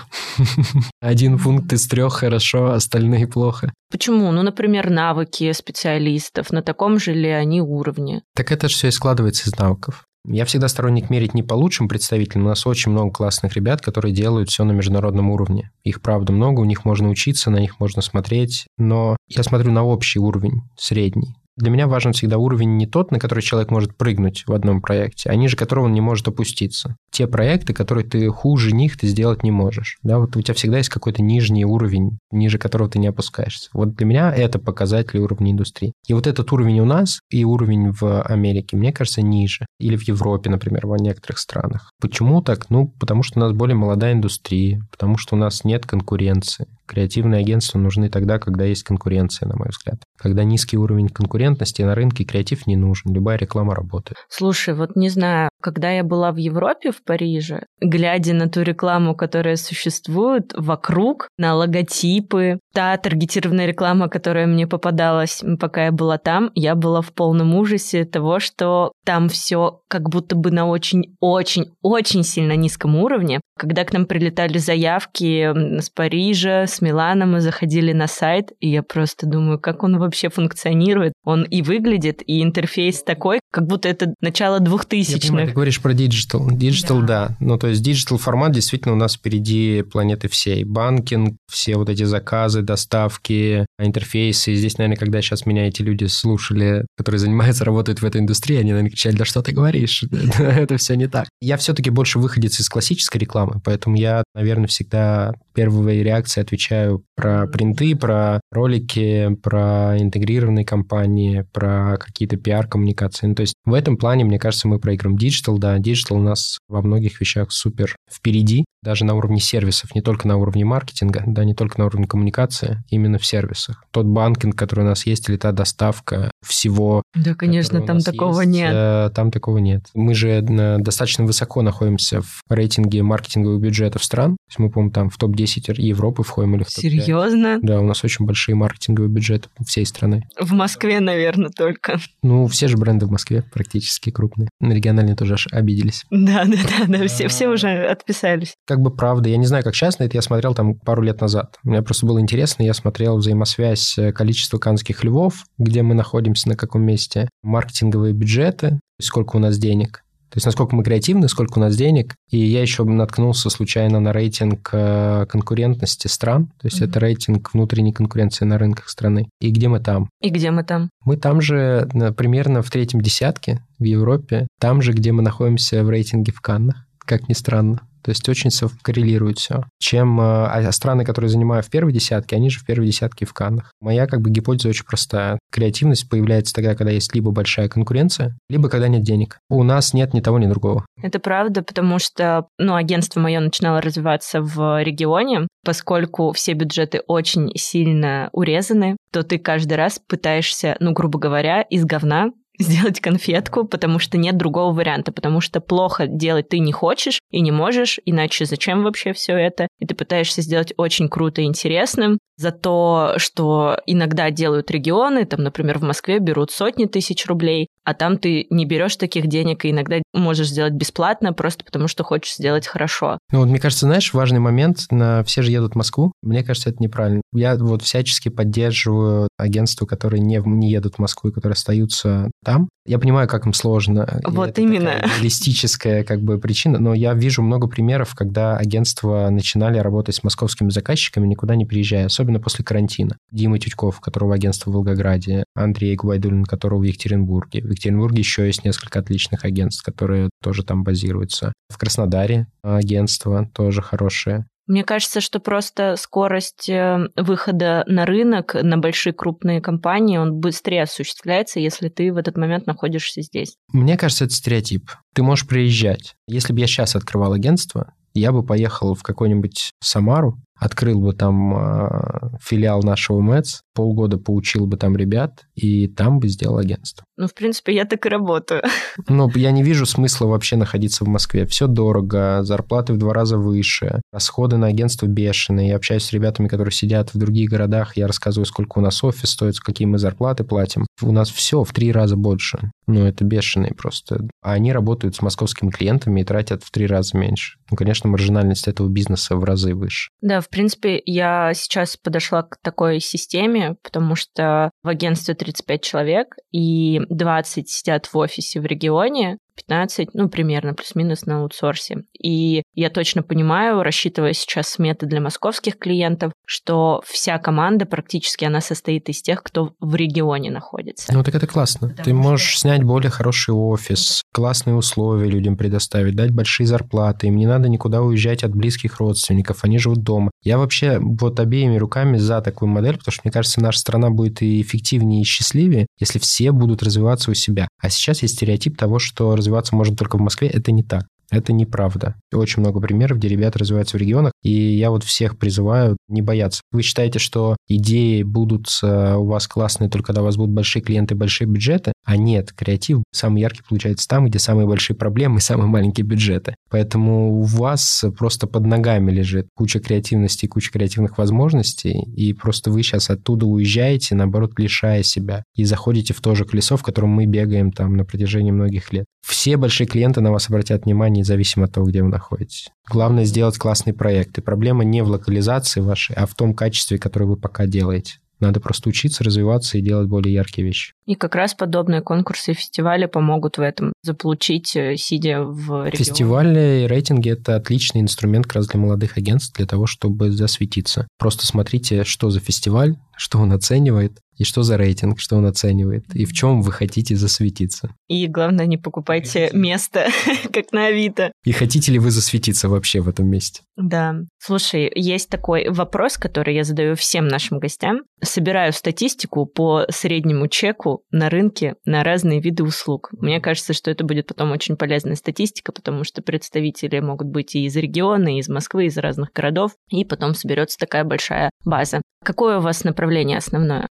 [SPEAKER 2] Один пункт из трех хорошо, остальные плохо.
[SPEAKER 1] Почему? Ну, например, навыки специалистов. На таком же ли они уровне?
[SPEAKER 2] Так это же все и складывается из навыков. Я всегда сторонник мерить не по лучшим представителям. У нас очень много классных ребят, которые делают все на международном уровне. Их, правда, много, у них можно учиться, на них можно смотреть. Но я смотрю на общий уровень, средний. Для меня важен всегда уровень не тот, на который человек может прыгнуть в одном проекте, а ниже которого он не может опуститься. Те проекты, которые ты хуже них, ты сделать не можешь. Да, вот у тебя всегда есть какой-то нижний уровень, ниже которого ты не опускаешься. Вот для меня это показатель уровня индустрии. И вот этот уровень у нас и уровень в Америке, мне кажется, ниже. Или в Европе, например, в некоторых странах. Почему так? Ну, потому что у нас более молодая индустрия, потому что у нас нет конкуренции. Креативные агентства нужны тогда, когда есть конкуренция, на мой взгляд. Когда низкий уровень конкурентности на рынке, креатив не нужен, любая реклама работает.
[SPEAKER 1] Слушай, вот не знаю, когда я была в Европе, в Париже, глядя на ту рекламу, которая существует вокруг, на логотипы, та таргетированная реклама, которая мне попадалась, пока я была там, я была в полном ужасе того, что там все как будто бы на очень-очень-очень сильно низком уровне. Когда к нам прилетали заявки с Парижа, с Милана, мы заходили на сайт, и я просто думаю, как он вообще функционирует. Он и выглядит, и интерфейс такой, как будто это начало двухтысячных.
[SPEAKER 2] Ты говоришь про диджитал. Диджитал, да. да. Ну, то есть диджитал формат действительно у нас впереди планеты всей. Банкинг, все вот эти заказы, доставки, интерфейсы. И здесь, наверное, когда сейчас меня эти люди слушали, которые занимаются, работают в этой индустрии, они, наверное, кричали, да что ты говоришь? Это все не так. Я все-таки больше выходец из классической рекламы, поэтому я, наверное, всегда первой реакции отвечаю про принты, про ролики, про интегрированные кампании, про какие-то пиар-коммуникации. Ну, то есть в этом плане, мне кажется, мы проиграем. диджитал, да, диджитал у нас во многих вещах супер впереди, даже на уровне сервисов, не только на уровне маркетинга, да, не только на уровне коммуникации, именно в сервисах. Тот банкинг, который у нас есть, или та доставка всего.
[SPEAKER 1] Да, конечно, там такого
[SPEAKER 2] есть,
[SPEAKER 1] нет.
[SPEAKER 2] Э, там такого нет. Мы же достаточно высоко находимся в рейтинге маркетинговых бюджетов стран. То есть мы, по-моему, там в топ-10 Европы входим или в топ-5.
[SPEAKER 1] Серьезно?
[SPEAKER 2] Да, у нас очень большие маркетинговые бюджеты всей страны.
[SPEAKER 1] В Москве, наверное, только.
[SPEAKER 2] Ну, все же бренды в Москве практически крупные. На региональные тоже аж обиделись.
[SPEAKER 1] Да, да, да, да, все, все уже отписались.
[SPEAKER 2] как бы правда. Я не знаю, как сейчас, но это я смотрел там пару лет назад. Мне просто было интересно, я смотрел взаимосвязь э, количества канских львов, где мы находимся, на каком месте, маркетинговые бюджеты, сколько у нас денег. То есть насколько мы креативны, сколько у нас денег. И я еще наткнулся случайно на рейтинг э, конкурентности стран. То есть mm-hmm. это рейтинг внутренней конкуренции на рынках страны. И где мы там?
[SPEAKER 1] И где мы там?
[SPEAKER 2] Мы там же примерно в третьем десятке в Европе. Там же, где мы находимся в рейтинге в Каннах, как ни странно. То есть очень коррелирует все. Чем э, а страны, которые занимают в первой десятке, они же в первой десятке в Каннах. Моя как бы гипотеза очень простая. Креативность появляется тогда, когда есть либо большая конкуренция, либо когда нет денег. У нас нет ни того, ни другого.
[SPEAKER 1] Это правда, потому что ну, агентство мое начинало развиваться в регионе, поскольку все бюджеты очень сильно урезаны, то ты каждый раз пытаешься, ну, грубо говоря, из говна сделать конфетку, потому что нет другого варианта, потому что плохо делать ты не хочешь и не можешь, иначе зачем вообще все это? И ты пытаешься сделать очень круто и интересным, за то, что иногда делают регионы, там, например, в Москве берут сотни тысяч рублей, а там ты не берешь таких денег и иногда можешь сделать бесплатно, просто потому что хочешь сделать хорошо.
[SPEAKER 2] Ну вот мне кажется, знаешь, важный момент, на все же едут в Москву, мне кажется, это неправильно. Я вот всячески поддерживаю агентства, которые не, не едут в Москву и которые остаются там. Я понимаю, как им сложно.
[SPEAKER 1] Вот это именно.
[SPEAKER 2] Реалистическая как бы причина, но я вижу много примеров, когда агентства начинали работать с московскими заказчиками, никуда не приезжая, особенно после карантина. Дима Тютьков, которого агентство в Волгограде, Андрей Губайдулин, которого в Екатеринбурге. В Екатеринбурге еще есть несколько отличных агентств, которые тоже там базируются. В Краснодаре агентство тоже хорошее.
[SPEAKER 1] Мне кажется, что просто скорость э, выхода на рынок на большие крупные компании, он быстрее осуществляется, если ты в этот момент находишься здесь.
[SPEAKER 2] Мне кажется, это стереотип. Ты можешь приезжать. Если бы я сейчас открывал агентство, я бы поехал в какой-нибудь Самару, открыл бы там э, филиал нашего МЭЦ, полгода поучил бы там ребят, и там бы сделал агентство.
[SPEAKER 1] Ну, в принципе, я так и работаю.
[SPEAKER 2] Но я не вижу смысла вообще находиться в Москве. Все дорого, зарплаты в два раза выше, расходы на агентство бешеные. Я общаюсь с ребятами, которые сидят в других городах, я рассказываю, сколько у нас офис стоит, какие мы зарплаты платим. У нас все в три раза больше. Ну, это бешеные просто. А они работают с московскими клиентами и тратят в три раза меньше. Ну, конечно, маржинальность этого бизнеса в разы выше.
[SPEAKER 1] Да, в принципе, я сейчас подошла к такой системе, потому что в агентстве 35 человек, и 20 сидят в офисе в регионе, 15, ну, примерно, плюс-минус на аутсорсе. И я точно понимаю, рассчитывая сейчас сметы для московских клиентов, что вся команда практически, она состоит из тех, кто в регионе находится.
[SPEAKER 2] Ну, так это классно. Потому Ты можешь что... снять более хороший офис, классные условия людям предоставить, дать большие зарплаты. Им не надо никуда уезжать от близких родственников, они живут дома. Я вообще вот обеими руками за такую модель, потому что, мне кажется, наша страна будет и эффективнее, и счастливее, если все будут развиваться у себя. А сейчас есть стереотип того, что развиваться можно только в Москве. Это не так. Это неправда. Очень много примеров, где ребята развиваются в регионах, и я вот всех призываю не бояться. Вы считаете, что идеи будут э, у вас классные только когда у вас будут большие клиенты, большие бюджеты, а нет, креатив самый яркий получается там, где самые большие проблемы и самые маленькие бюджеты. Поэтому у вас просто под ногами лежит куча креативности и куча креативных возможностей, и просто вы сейчас оттуда уезжаете, наоборот, лишая себя, и заходите в то же колесо, в котором мы бегаем там на протяжении многих лет. Все большие клиенты на вас обратят внимание, независимо от того, где вы находитесь. Главное сделать классный проект. И проблема не в локализации вашей, а в том качестве, которое вы пока делаете. Надо просто учиться, развиваться и делать более яркие вещи.
[SPEAKER 1] И как раз подобные конкурсы и фестивали помогут в этом заполучить, э, сидя в регионе.
[SPEAKER 2] Фестивали и рейтинги – это отличный инструмент как раз для молодых агентств, для того, чтобы засветиться. Просто смотрите, что за фестиваль, что он оценивает, и что за рейтинг, что он оценивает, и в чем вы хотите засветиться.
[SPEAKER 1] И главное, не покупайте место, как на Авито.
[SPEAKER 2] И хотите ли вы засветиться вообще в этом месте?
[SPEAKER 1] Да. Слушай, есть такой вопрос, который я задаю всем нашим гостям. Собираю статистику по среднему чеку на рынке на разные виды услуг. Мне кажется, что это будет потом очень полезная статистика, потому что представители могут быть и из региона, и из Москвы, и из разных городов, и потом соберется такая большая база. Какое у вас направление основное?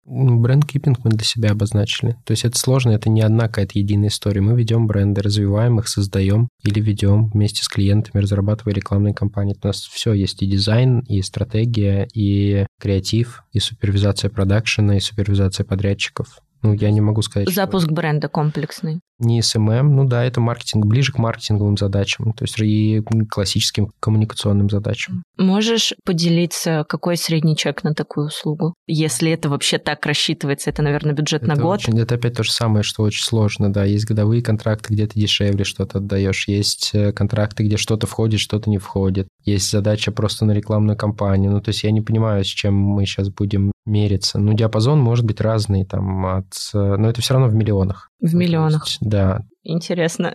[SPEAKER 2] Brand keeping мы для себя обозначили. То есть это сложно, это не одна какая-то единая история. Мы ведем бренды, развиваем их, создаем или ведем вместе с клиентами, разрабатывая рекламные кампании. У нас все есть и дизайн, и стратегия, и креатив, и супервизация продакшена, и супервизация подрядчиков. Ну, я не могу сказать.
[SPEAKER 1] Запуск что... бренда комплексный.
[SPEAKER 2] Не СММ, ну да, это маркетинг, ближе к маркетинговым задачам, то есть и классическим коммуникационным задачам.
[SPEAKER 1] Можешь поделиться, какой средний чек на такую услугу? Если это вообще так рассчитывается, это, наверное, бюджет
[SPEAKER 2] это
[SPEAKER 1] на год.
[SPEAKER 2] Очень, это опять то же самое, что очень сложно, да. Есть годовые контракты, где ты дешевле что-то отдаешь, есть э, контракты, где что-то входит, что-то не входит. Есть задача просто на рекламную кампанию. Ну, то есть я не понимаю, с чем мы сейчас будем мериться. Ну, диапазон может быть разный, там, от... Э, но это все равно в миллионах.
[SPEAKER 1] В миллионах. Есть,
[SPEAKER 2] да.
[SPEAKER 1] Интересно.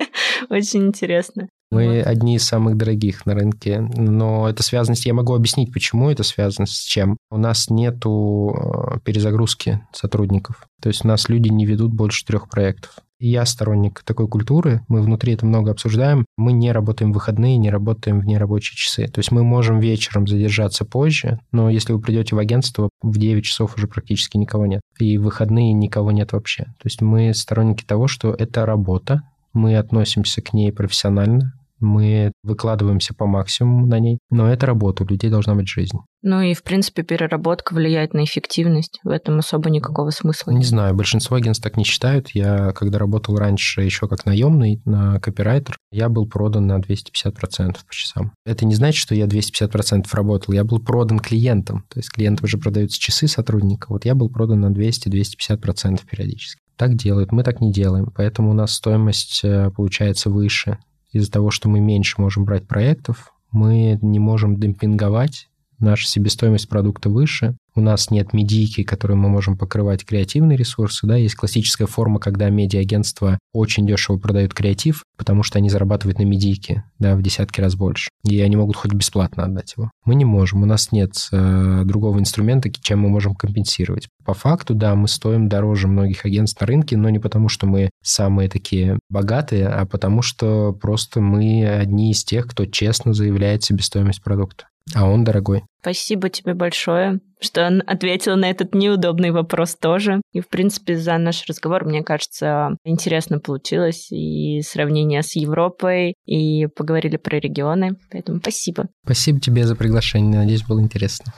[SPEAKER 1] Очень интересно.
[SPEAKER 2] Мы вот. одни из самых дорогих на рынке, но это связано с... Я могу объяснить, почему это связано с чем. У нас нету э, перезагрузки сотрудников. То есть у нас люди не ведут больше трех проектов. Я сторонник такой культуры, мы внутри это много обсуждаем. Мы не работаем в выходные, не работаем в нерабочие часы. То есть мы можем вечером задержаться позже, но если вы придете в агентство, в 9 часов уже практически никого нет. И в выходные никого нет вообще. То есть мы сторонники того, что это работа, мы относимся к ней профессионально, мы выкладываемся по максимуму на ней, но это работа, у людей должна быть жизнь.
[SPEAKER 1] Ну и, в принципе, переработка влияет на эффективность. В этом особо никакого смысла.
[SPEAKER 2] Не знаю, большинство агентств так не считают. Я, когда работал раньше еще как наемный на копирайтер, я был продан на 250% по часам. Это не значит, что я 250% работал. Я был продан клиентам. То есть клиентам уже продаются часы сотрудника. Вот я был продан на 200-250% периодически. Так делают, мы так не делаем. Поэтому у нас стоимость э, получается выше из-за того, что мы меньше можем брать проектов, мы не можем демпинговать, наша себестоимость продукта выше, у нас нет медийки, которой мы можем покрывать креативные ресурсы, да, есть классическая форма, когда медиа-агентства очень дешево продают креатив, потому что они зарабатывают на медийке, да, в десятки раз больше, и они могут хоть бесплатно отдать его. Мы не можем, у нас нет э, другого инструмента, чем мы можем компенсировать. По факту, да, мы стоим дороже многих агентств на рынке, но не потому, что мы самые такие богатые, а потому что просто мы одни из тех, кто честно заявляет себестоимость продукта. А он дорогой.
[SPEAKER 1] Спасибо тебе большое, что ответила на этот неудобный вопрос тоже. И, в принципе, за наш разговор, мне кажется, интересно получилось. И сравнение с Европой, и поговорили про регионы. Поэтому спасибо.
[SPEAKER 2] Спасибо тебе за приглашение. Надеюсь, было интересно.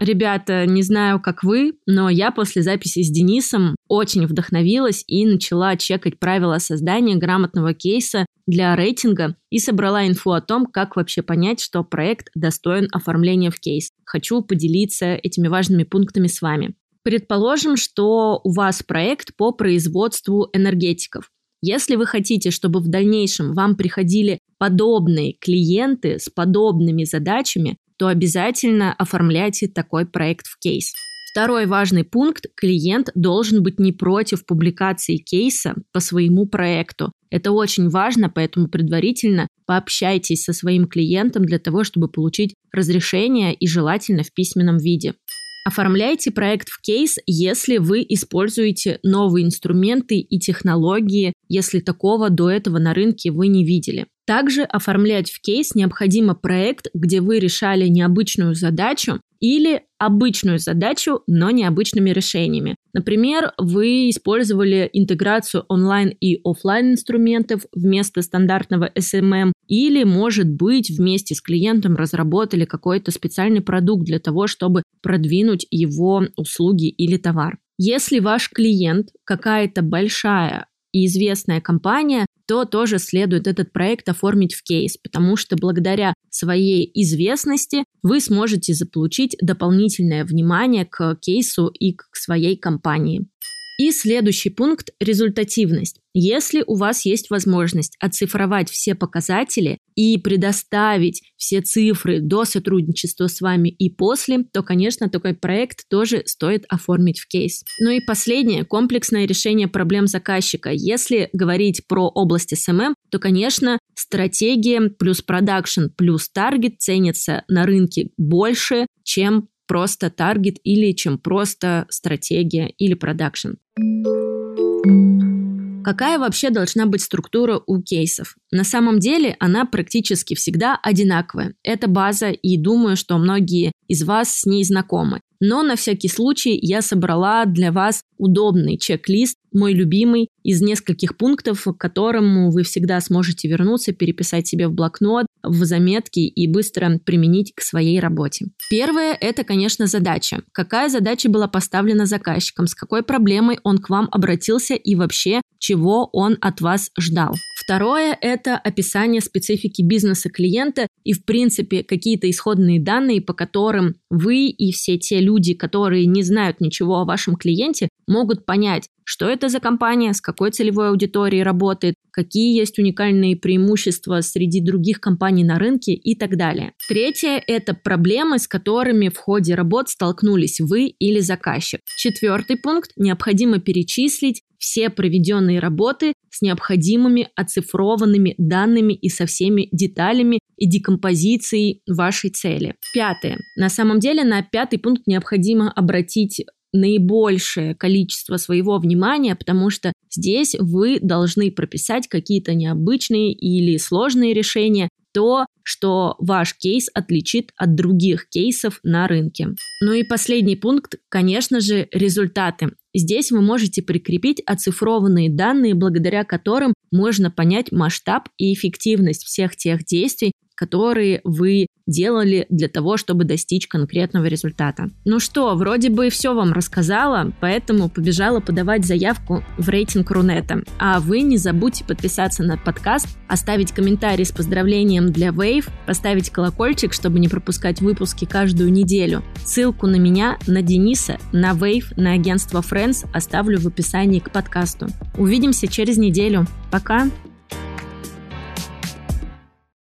[SPEAKER 1] Ребята, не знаю, как вы, но я после записи с Денисом очень вдохновилась и начала чекать правила создания грамотного кейса для рейтинга и собрала инфу о том, как вообще понять, что проект достоин оформления в кейс. Хочу поделиться этими важными пунктами с вами. Предположим, что у вас проект по производству энергетиков. Если вы хотите, чтобы в дальнейшем вам приходили подобные клиенты с подобными задачами, то обязательно оформляйте такой проект в кейс. Второй важный пункт – клиент должен быть не против публикации кейса по своему проекту. Это очень важно, поэтому предварительно пообщайтесь со своим клиентом для того, чтобы получить разрешение и желательно в письменном виде. Оформляйте проект в кейс, если вы используете новые инструменты и технологии, если такого до этого на рынке вы не видели. Также оформлять в кейс необходимо проект, где вы решали необычную задачу или обычную задачу, но необычными решениями. Например, вы использовали интеграцию онлайн и офлайн инструментов вместо стандартного SMM, или, может быть, вместе с клиентом разработали какой-то специальный продукт для того, чтобы продвинуть его услуги или товар. Если ваш клиент какая-то большая и известная компания, то тоже следует этот проект оформить в кейс, потому что благодаря своей известности вы сможете заполучить дополнительное внимание к кейсу и к своей компании. И следующий пункт – результативность. Если у вас есть возможность оцифровать все показатели и предоставить все цифры до сотрудничества с вами и после, то, конечно, такой проект тоже стоит оформить в кейс. Ну и последнее – комплексное решение проблем заказчика. Если говорить про область SMM, то, конечно, стратегия плюс продакшн плюс таргет ценятся на рынке больше, чем просто таргет или чем просто стратегия или продакшн. Какая вообще должна быть структура у кейсов? На самом деле она практически всегда одинаковая. Это база, и думаю, что многие из вас с ней знакомы. Но на всякий случай я собрала для вас удобный чек-лист мой любимый из нескольких пунктов, к которому вы всегда сможете вернуться, переписать себе в блокнот, в заметки и быстро применить к своей работе. Первое – это, конечно, задача. Какая задача была поставлена заказчиком, с какой проблемой он к вам обратился и вообще, чего он от вас ждал. Второе – это описание специфики бизнеса клиента и, в принципе, какие-то исходные данные, по которым вы и все те люди, которые не знают ничего о вашем клиенте, могут понять, что это за компания, с какой целевой аудиторией работает, какие есть уникальные преимущества среди других компаний на рынке и так далее. Третье – это проблемы, с которыми в ходе работ столкнулись вы или заказчик. Четвертый пункт – необходимо перечислить все проведенные работы с необходимыми оцифрованными данными и со всеми деталями и декомпозицией вашей цели. Пятое. На самом деле на пятый пункт необходимо обратить наибольшее количество своего внимания, потому что здесь вы должны прописать какие-то необычные или сложные решения, то, что ваш кейс отличит от других кейсов на рынке. Ну и последний пункт, конечно же, результаты. Здесь вы можете прикрепить оцифрованные данные, благодаря которым можно понять масштаб и эффективность всех тех действий, которые вы делали для того, чтобы достичь конкретного результата. Ну что, вроде бы все вам рассказала, поэтому побежала подавать заявку в рейтинг Рунета. А вы не забудьте подписаться на подкаст, оставить комментарий с поздравлением для Wave, поставить колокольчик, чтобы не пропускать выпуски каждую неделю. Ссылку на меня, на Дениса, на Wave, на агентство Friends оставлю в описании к подкасту. Увидимся через неделю. Пока!